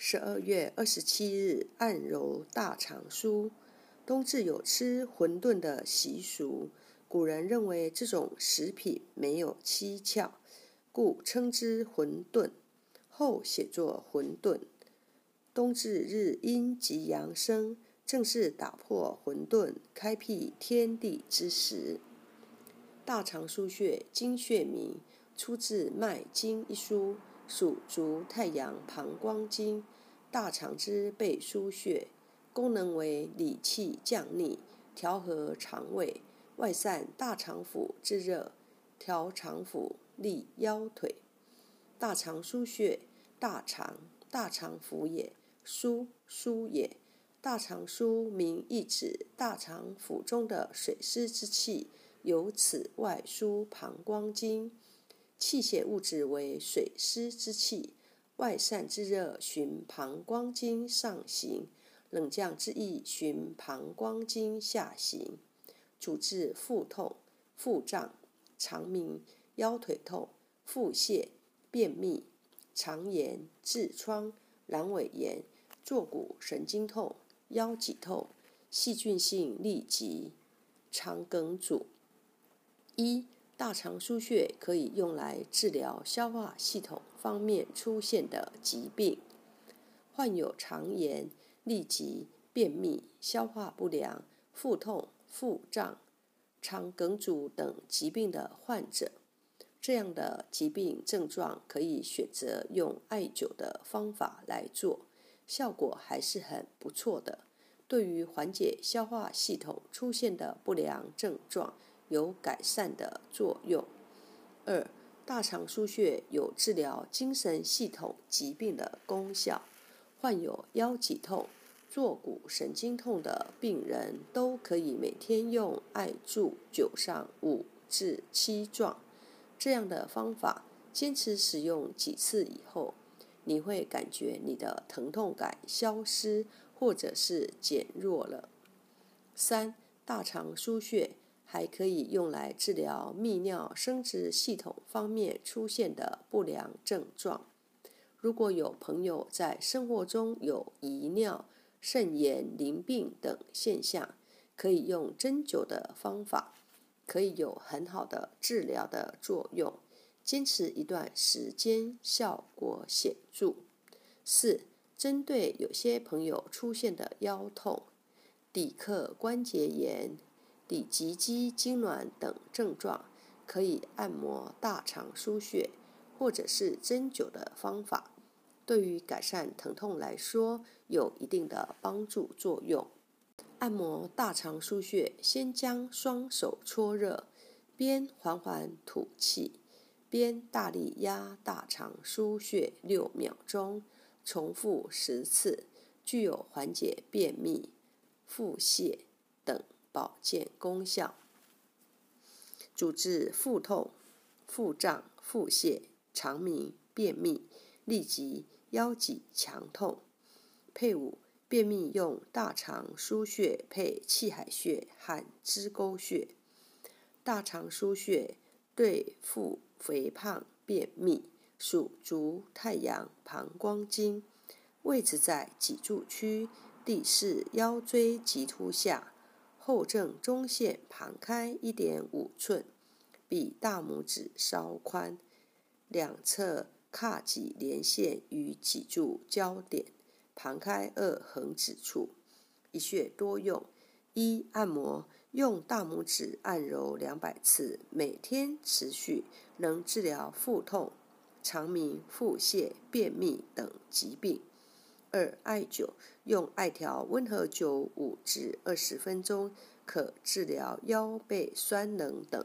十二月二十七日，按揉大肠腧。冬至有吃馄饨的习俗，古人认为这种食品没有蹊跷，故称之馄饨，后写作馄饨。冬至日阴极阳生，正是打破混沌、开辟天地之时。大肠腧穴，经穴名，出自《脉经》一书。属足太阳膀胱经，大肠之背腧穴，功能为理气降逆、调和肠胃、外散大肠腑之热、调肠腑、利腰腿。大肠腧穴，大肠，大肠腑也；腧，腧也。大肠腧名意指大肠腑中的水湿之气，由此外输膀胱经。气血物质为水湿之气，外散之热循膀胱经上行，冷降之意循膀胱经下行，主治腹痛、腹胀、肠鸣、腰腿痛、腹泻、便秘、肠炎、痔疮、阑尾炎、坐骨神经痛、腰脊痛、细菌性痢疾、肠梗阻。一大肠腧穴可以用来治疗消化系统方面出现的疾病，患有肠炎、痢疾、便秘、消化不良、腹痛、腹胀、肠梗阻等疾病的患者，这样的疾病症状可以选择用艾灸的方法来做，效果还是很不错的。对于缓解消化系统出现的不良症状。有改善的作用。二、大肠腧穴有治疗精神系统疾病的功效。患有腰脊痛、坐骨神经痛的病人，都可以每天用艾柱灸上五至七壮。这样的方法，坚持使用几次以后，你会感觉你的疼痛感消失，或者是减弱了。三、大肠腧穴。还可以用来治疗泌尿生殖系统方面出现的不良症状。如果有朋友在生活中有遗尿、肾炎、淋病等现象，可以用针灸的方法，可以有很好的治疗的作用。坚持一段时间，效果显著。四、针对有些朋友出现的腰痛、骶髂关节炎。底脊肌痉挛等症状，可以按摩大肠腧穴，或者是针灸的方法，对于改善疼痛来说有一定的帮助作用。按摩大肠腧穴，先将双手搓热，边缓缓吐气，边大力压大肠腧穴六秒钟，重复十次，具有缓解便秘、腹泻等。保健功效，主治腹痛、腹胀、腹泻、肠鸣、便秘、痢疾、腰脊强痛。配伍便秘用大肠腧穴配气海穴和支沟穴。大肠腧穴对付肥胖、便秘，属足太阳膀胱经，位置在脊柱区第四腰椎棘突下。后正中线旁开一点五寸，比大拇指稍宽，两侧髂脊连线与脊柱交点，旁开二横指处。一穴多用：一、按摩，用大拇指按揉两百次，每天持续，能治疗腹痛、肠鸣、腹泻、便秘等疾病。二、艾灸，用艾条温和灸五至二十分钟，可治疗腰背酸冷等。